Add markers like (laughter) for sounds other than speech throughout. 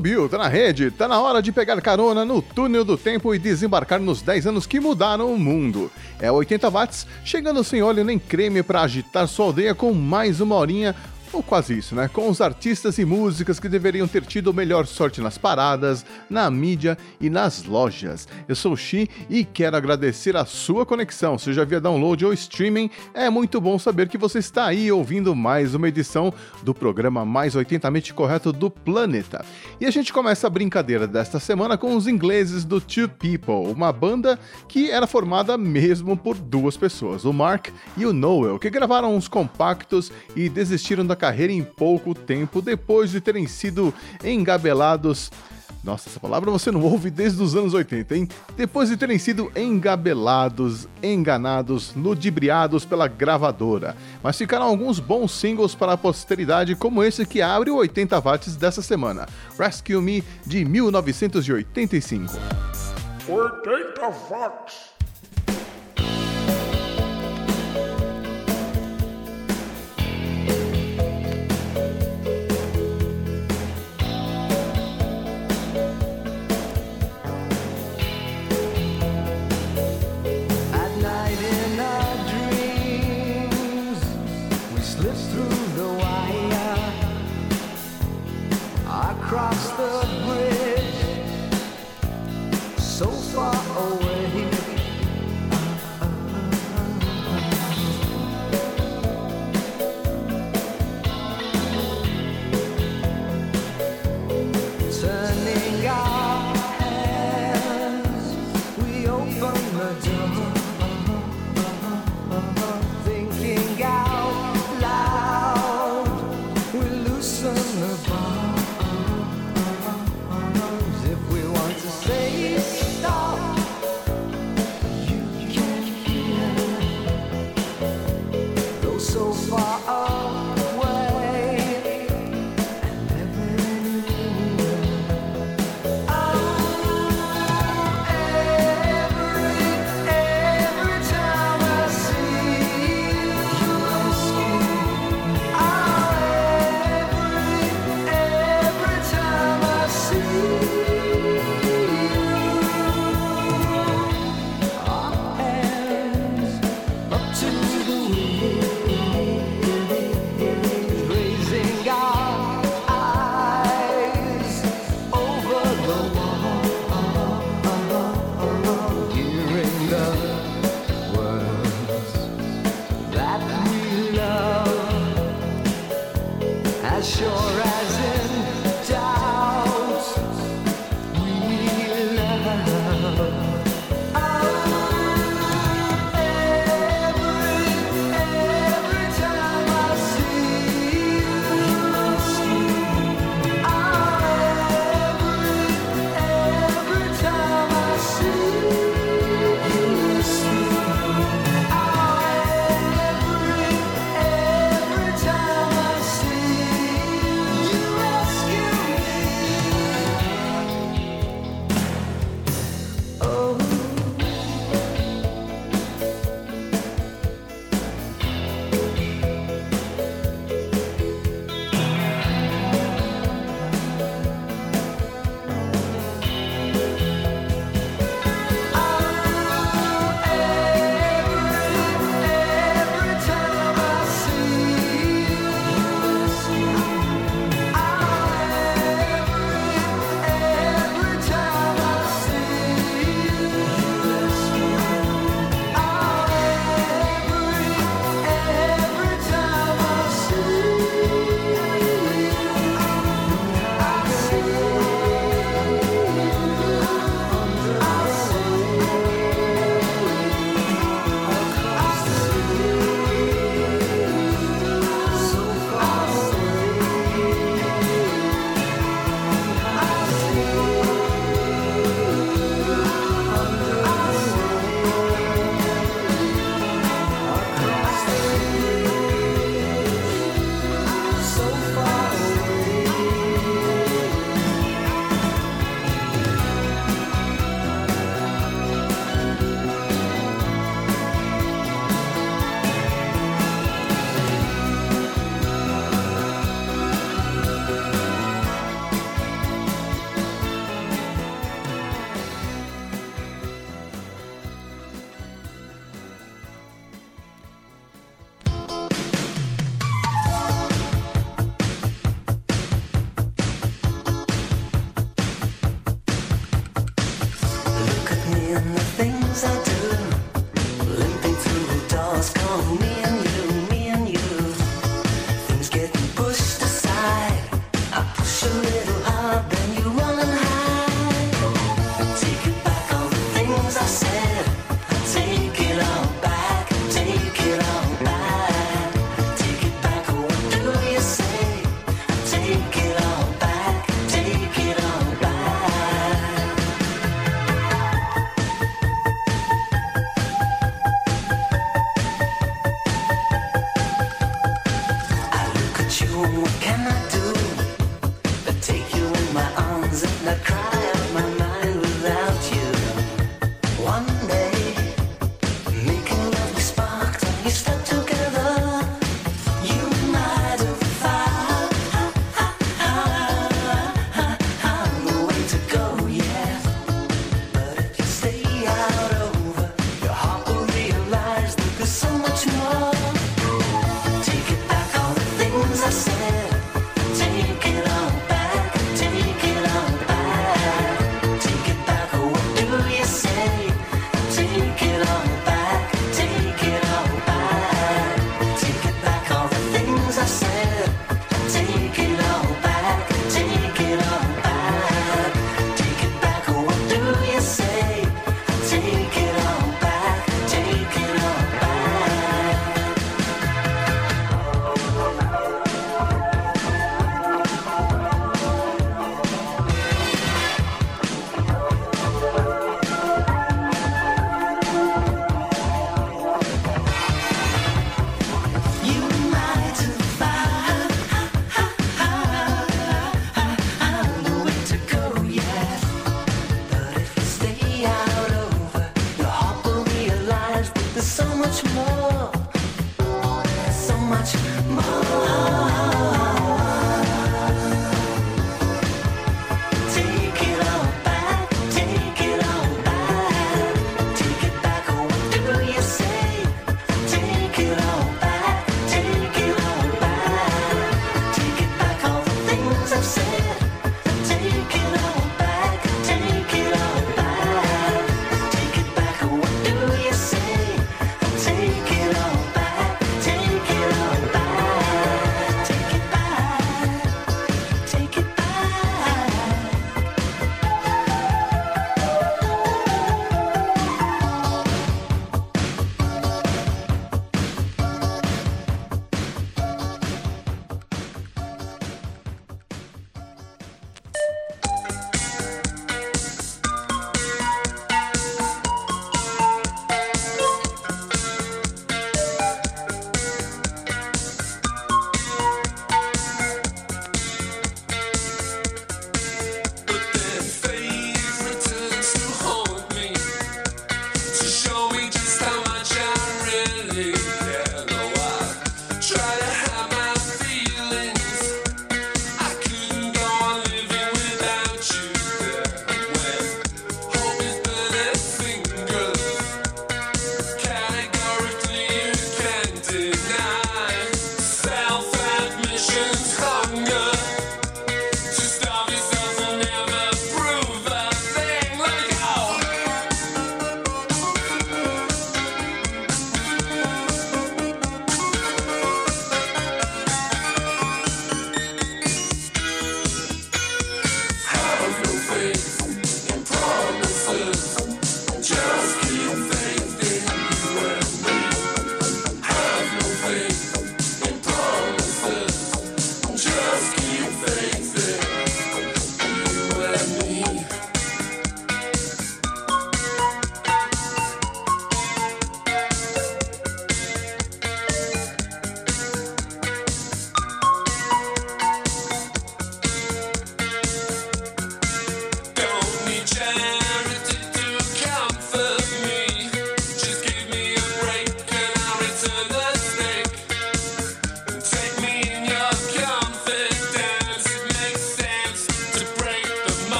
Subiu, tá na rede, tá na hora de pegar carona no túnel do tempo e desembarcar nos 10 anos que mudaram o mundo. É 80 watts, chegando sem óleo nem creme para agitar sua aldeia com mais uma horinha ou quase isso, né? Com os artistas e músicas que deveriam ter tido melhor sorte nas paradas, na mídia e nas lojas. Eu sou o Xi e quero agradecer a sua conexão, seja via download ou streaming. É muito bom saber que você está aí ouvindo mais uma edição do programa mais 80mente correto do planeta. E a gente começa a brincadeira desta semana com os ingleses do Two People, uma banda que era formada mesmo por duas pessoas, o Mark e o Noel, que gravaram uns compactos e desistiram da carreira em pouco tempo depois de terem sido engabelados. Nossa, essa palavra você não ouve desde os anos 80, hein? Depois de terem sido engabelados, enganados, ludibriados pela gravadora. Mas ficaram alguns bons singles para a posteridade, como esse que abre o 80 watts dessa semana: Rescue Me, de 1985. 80 watts!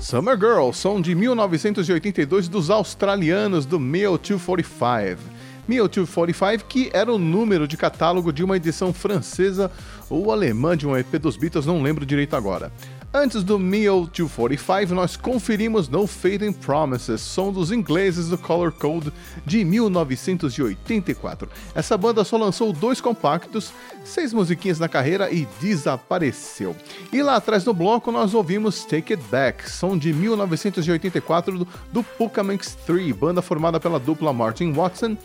Summer Girl, som de 1982 dos australianos do Male 245. Male 245, que era o número de catálogo de uma edição francesa ou alemã de um EP dos Beatles, não lembro direito agora. Antes do Meal 245, nós conferimos No Fading Promises, som dos ingleses do Color Code de 1984. Essa banda só lançou dois compactos, seis musiquinhas na carreira e desapareceu. E lá atrás no bloco nós ouvimus Take It Back, som de 1984 do, do Pucamanx 3, banda formada pela dupla Martin Watson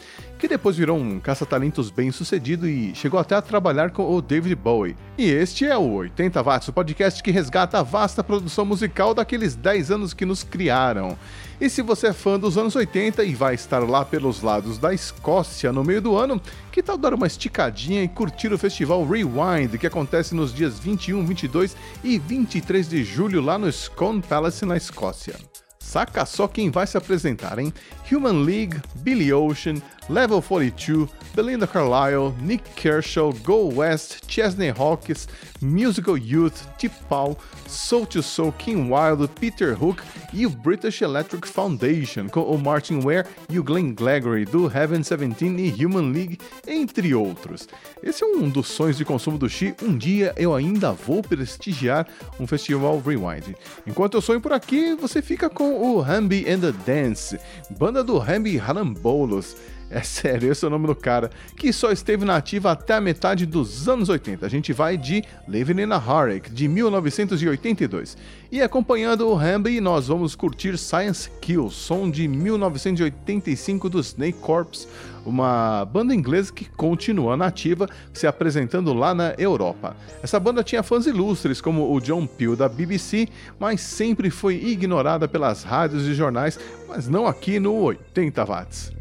que depois virou um caça-talentos bem sucedido e chegou até a trabalhar com o David Bowie. E este é o 80 Watts, o podcast que resgata a vasta produção musical daqueles 10 anos que nos criaram. E se você é fã dos anos 80 e vai estar lá pelos lados da Escócia no meio do ano, que tal dar uma esticadinha e curtir o festival Rewind, que acontece nos dias 21, 22 e 23 de julho lá no Scone Palace, na Escócia? Saca só quem vai se apresentar, hein? Human League, Billy Ocean, Level 42, Belinda Carlisle, Nick Kershaw, Go West, Chesney Hawkins, Musical Youth, T-Paul, Soul to Soul, King Wild, Peter Hook e o British Electric Foundation, com o Martin Ware e o Glenn Gregory do Heaven 17 e Human League, entre outros. Esse é um dos sonhos de consumo do Xi. Um dia eu ainda vou prestigiar um festival Rewind. Enquanto eu sonho por aqui, você fica com o Hamby and the Dance, banda do Hamby Harambolos. É sério, esse é o nome do cara, que só esteve na ativa até a metade dos anos 80. A gente vai de Living in a Hurricane, de 1982. E acompanhando o Hamby, nós vamos curtir Science Kill, som de 1985 do Snake Corps, uma banda inglesa que continua nativa, se apresentando lá na Europa. Essa banda tinha fãs ilustres como o John Peel da BBC, mas sempre foi ignorada pelas rádios e jornais, mas não aqui no 80 watts.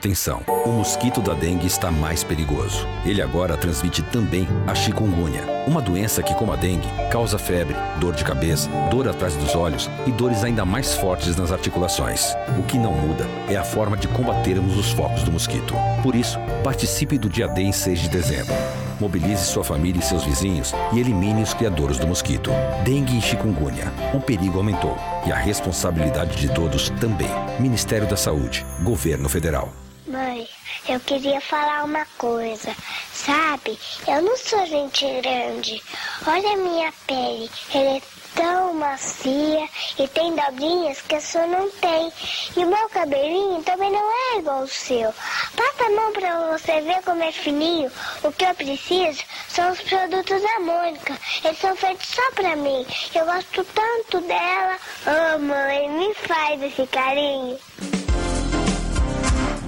Atenção, o mosquito da dengue está mais perigoso. Ele agora transmite também a chikungunya, uma doença que, como a dengue, causa febre, dor de cabeça, dor atrás dos olhos e dores ainda mais fortes nas articulações. O que não muda é a forma de combatermos os focos do mosquito. Por isso, participe do dia D em 6 de dezembro. Mobilize sua família e seus vizinhos e elimine os criadores do mosquito. Dengue e chikungunya. O perigo aumentou e a responsabilidade de todos também. Ministério da Saúde, Governo Federal. Eu queria falar uma coisa. Sabe, eu não sou gente grande. Olha a minha pele. Ela é tão macia e tem dobrinhas que a sua não tem. E o meu cabelinho também não é igual ao seu. Passa a mão pra você ver como é fininho. O que eu preciso são os produtos da Mônica. Eles são feitos só pra mim. Eu gosto tanto dela. Oh, mãe, me faz esse carinho.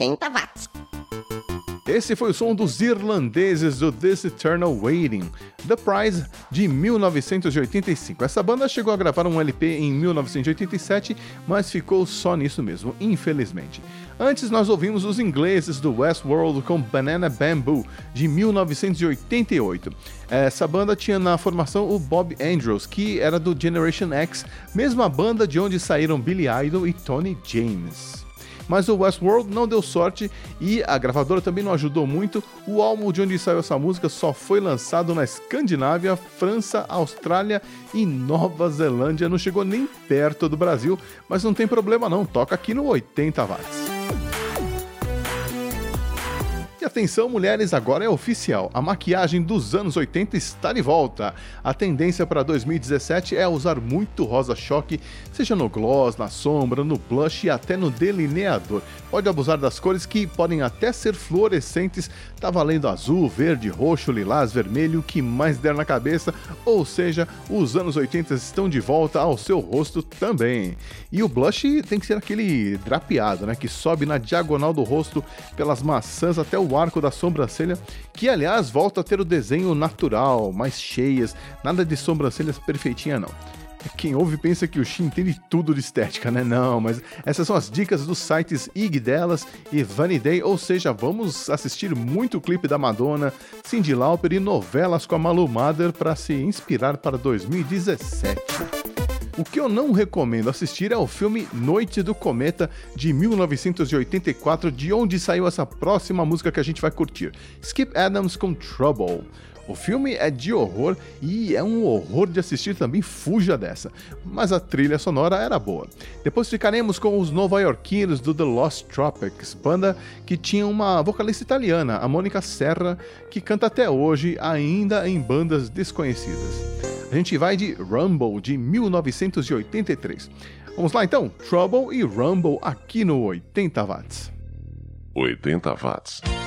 80 watts. Esse foi o som dos irlandeses do This Eternal Waiting, The Prize, de 1985. Essa banda chegou a gravar um LP em 1987, mas ficou só nisso mesmo, infelizmente. Antes nós ouvimos os ingleses do Westworld com Banana Bamboo, de 1988. Essa banda tinha na formação o Bob Andrews, que era do Generation X, mesma banda de onde saíram Billy Idol e Tony James mas o Westworld não deu sorte e a gravadora também não ajudou muito. O álbum de onde saiu essa música só foi lançado na Escandinávia, França, Austrália e Nova Zelândia. Não chegou nem perto do Brasil, mas não tem problema não, toca aqui no 80 watts. E atenção, mulheres, agora é oficial. A maquiagem dos anos 80 está de volta. A tendência para 2017 é usar muito rosa choque, seja no gloss, na sombra, no blush e até no delineador. Pode abusar das cores que podem até ser fluorescentes, tá valendo azul, verde, roxo, lilás, vermelho, o que mais der na cabeça, ou seja, os anos 80 estão de volta ao seu rosto também. E o blush tem que ser aquele drapeado, né, que sobe na diagonal do rosto pelas maçãs até o arco da sobrancelha, que aliás volta a ter o desenho natural, mais cheias, nada de sobrancelhas perfeitinha não. Quem ouve pensa que o Shin entende tudo de estética, né? Não, mas essas são as dicas dos sites Ig delas e Day, ou seja, vamos assistir muito clipe da Madonna, Cyndi Lauper e novelas com a Malu Mader para se inspirar para 2017. O que eu não recomendo assistir é o filme Noite do Cometa de 1984, de onde saiu essa próxima música que a gente vai curtir. Skip Adams com Trouble. O filme é de horror e é um horror de assistir também, fuja dessa. Mas a trilha sonora era boa. Depois ficaremos com os nova-iorquinos do The Lost Tropics, banda que tinha uma vocalista italiana, a Mônica Serra, que canta até hoje, ainda em bandas desconhecidas. A gente vai de Rumble de 1983. Vamos lá então, Trouble e Rumble aqui no 80 watts. 80 watts.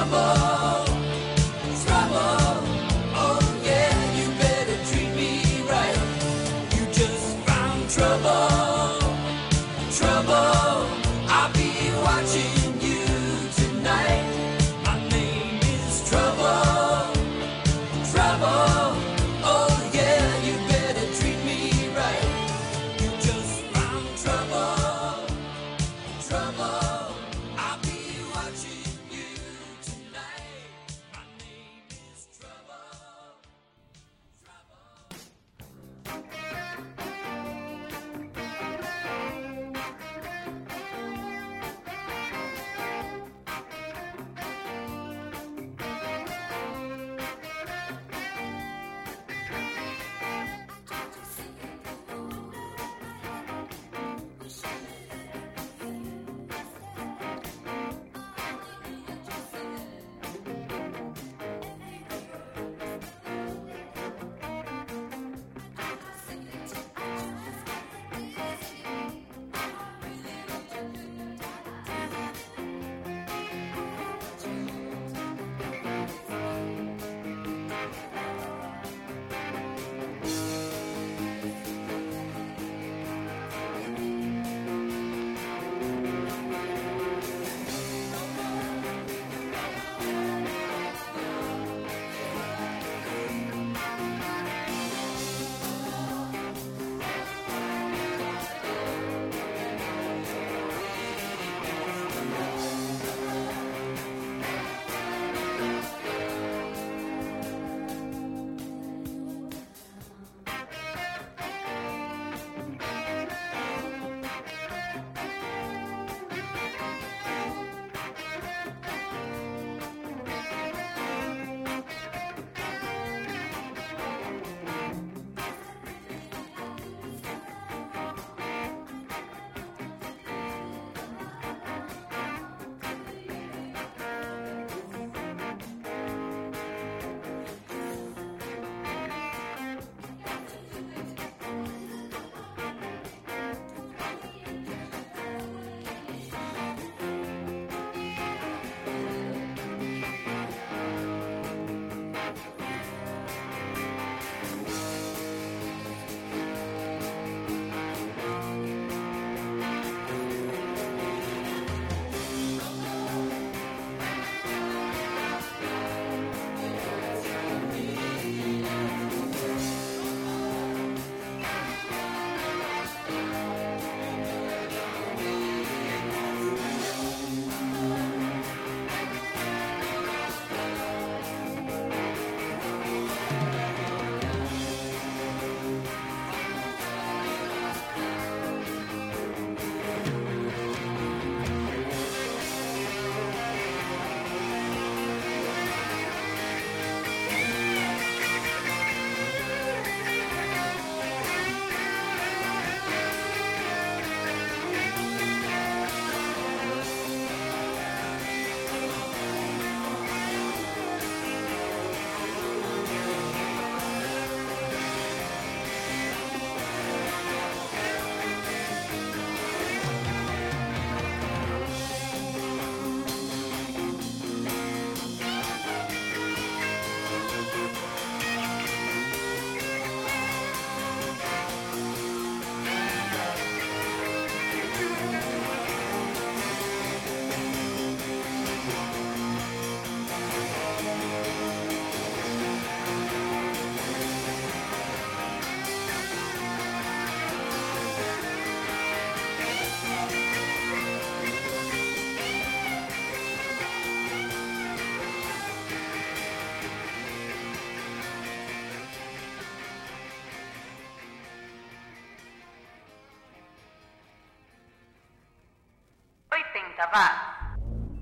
trouble.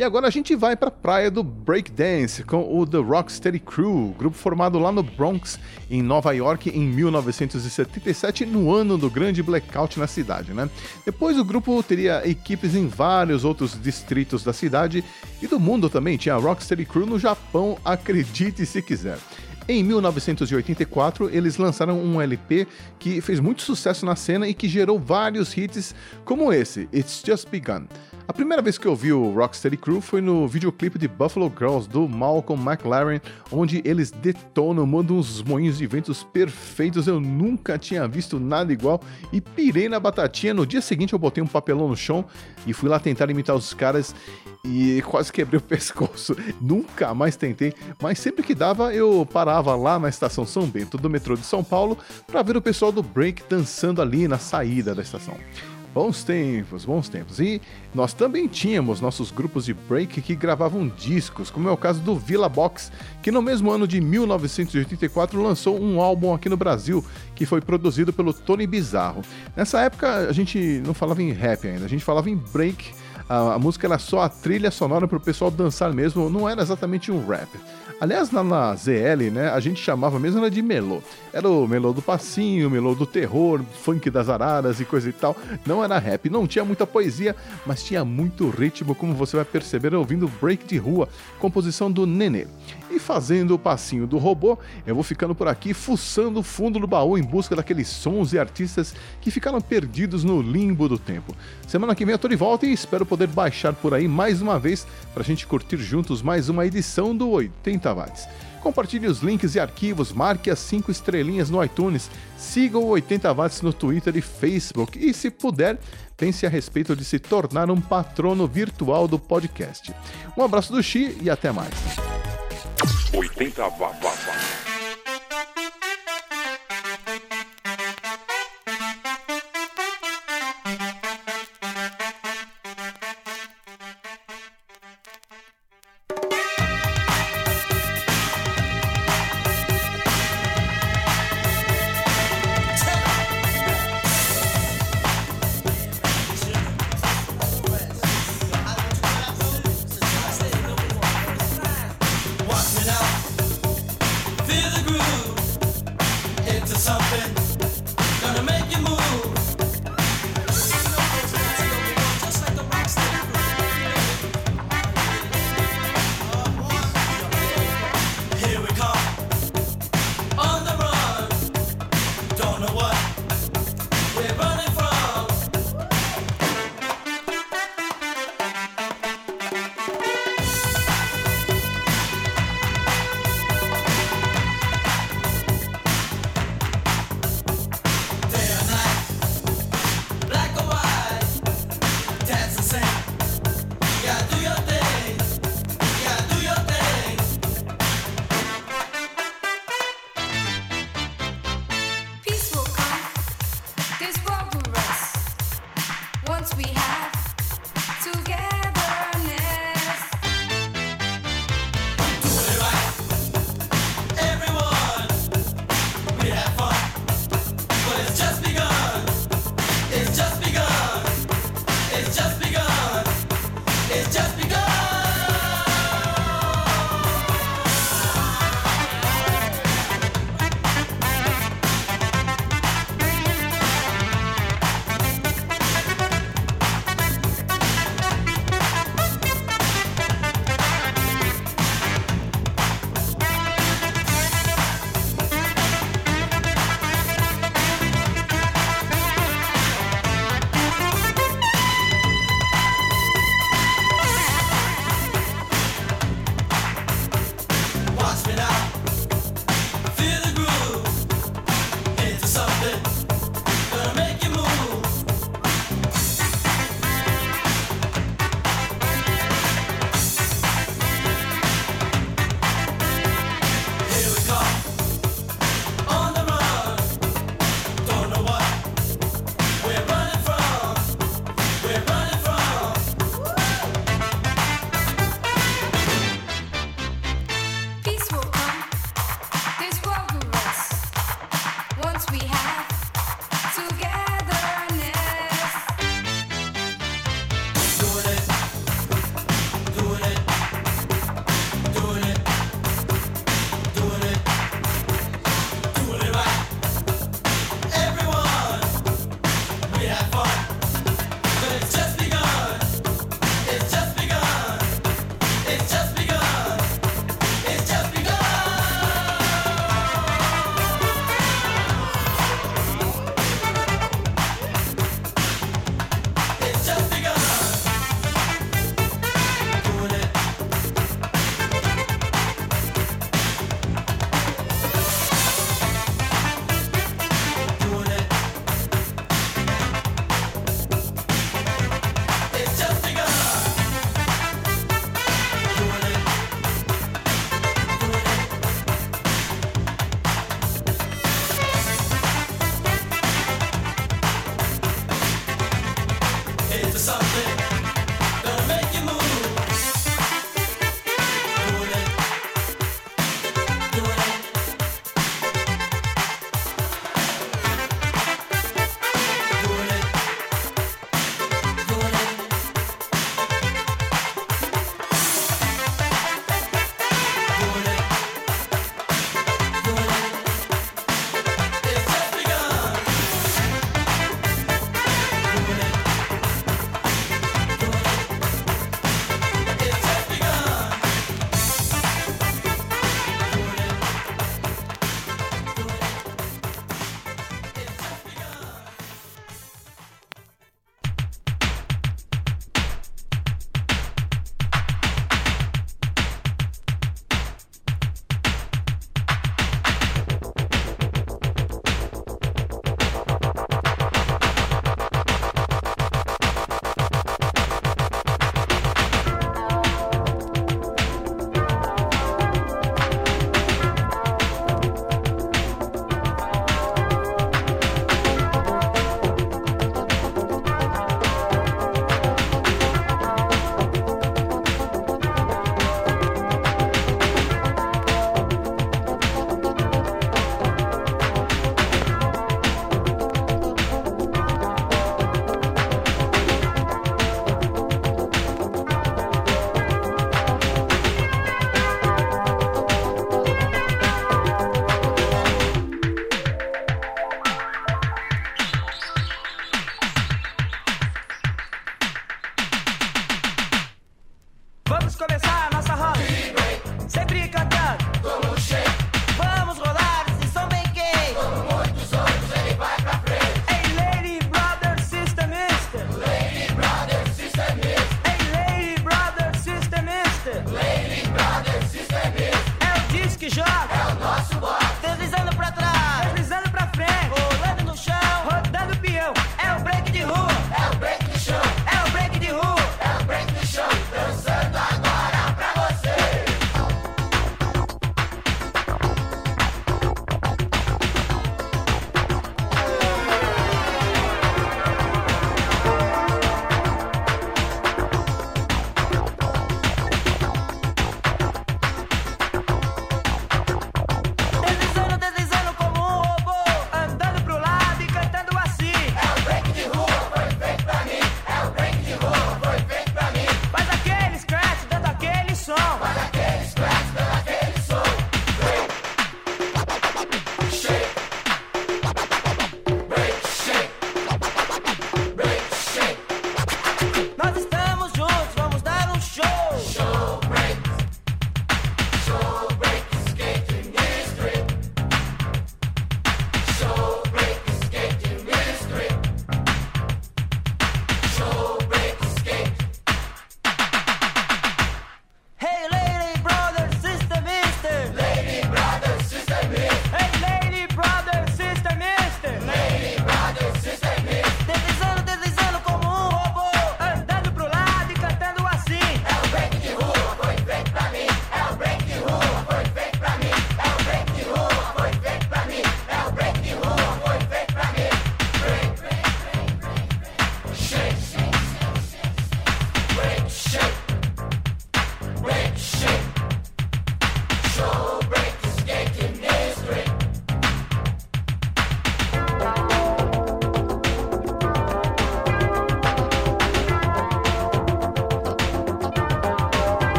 E agora a gente vai para a praia do breakdance com o The Rocksteady Crew, grupo formado lá no Bronx, em Nova York, em 1977, no ano do grande blackout na cidade, né? Depois o grupo teria equipes em vários outros distritos da cidade e do mundo também. Tinha a Rocksteady Crew no Japão, acredite se quiser. Em 1984, eles lançaram um LP que fez muito sucesso na cena e que gerou vários hits, como esse, It's Just Begun. A primeira vez que eu vi o Rocksteady Crew foi no videoclipe de Buffalo Girls do Malcolm McLaren, onde eles detonam, mandam uns moinhos de ventos perfeitos. Eu nunca tinha visto nada igual e pirei na batatinha. No dia seguinte eu botei um papelão no chão e fui lá tentar imitar os caras e quase quebrei o (laughs) pescoço. Nunca mais tentei, mas sempre que dava eu parava lá na estação São Bento do metrô de São Paulo para ver o pessoal do break dançando ali na saída da estação. Bons tempos, bons tempos. E nós também tínhamos nossos grupos de break que gravavam discos, como é o caso do Villa Box, que no mesmo ano de 1984 lançou um álbum aqui no Brasil, que foi produzido pelo Tony Bizarro. Nessa época a gente não falava em rap ainda, a gente falava em break. A, a música era só a trilha sonora para o pessoal dançar mesmo, não era exatamente um rap. Aliás, na, na, ZL, né, a gente chamava mesmo era de melô. Era o melô do passinho, melô do terror, funk das araras e coisa e tal. Não era rap, não tinha muita poesia, mas tinha muito ritmo, como você vai perceber ouvindo Break de Rua, composição do Nenê. E fazendo o passinho do robô, eu vou ficando por aqui fuçando o fundo do baú em busca daqueles sons e artistas que ficaram perdidos no limbo do tempo. Semana que vem eu tô de volta e espero poder baixar por aí mais uma vez pra gente curtir juntos mais uma edição do 80 watts. Compartilhe os links e arquivos, marque as 5 estrelinhas no iTunes, siga o 80 watts no Twitter e Facebook e, se puder, pense a respeito de se tornar um patrono virtual do podcast. Um abraço do Xi e até mais. 80 watts. Feel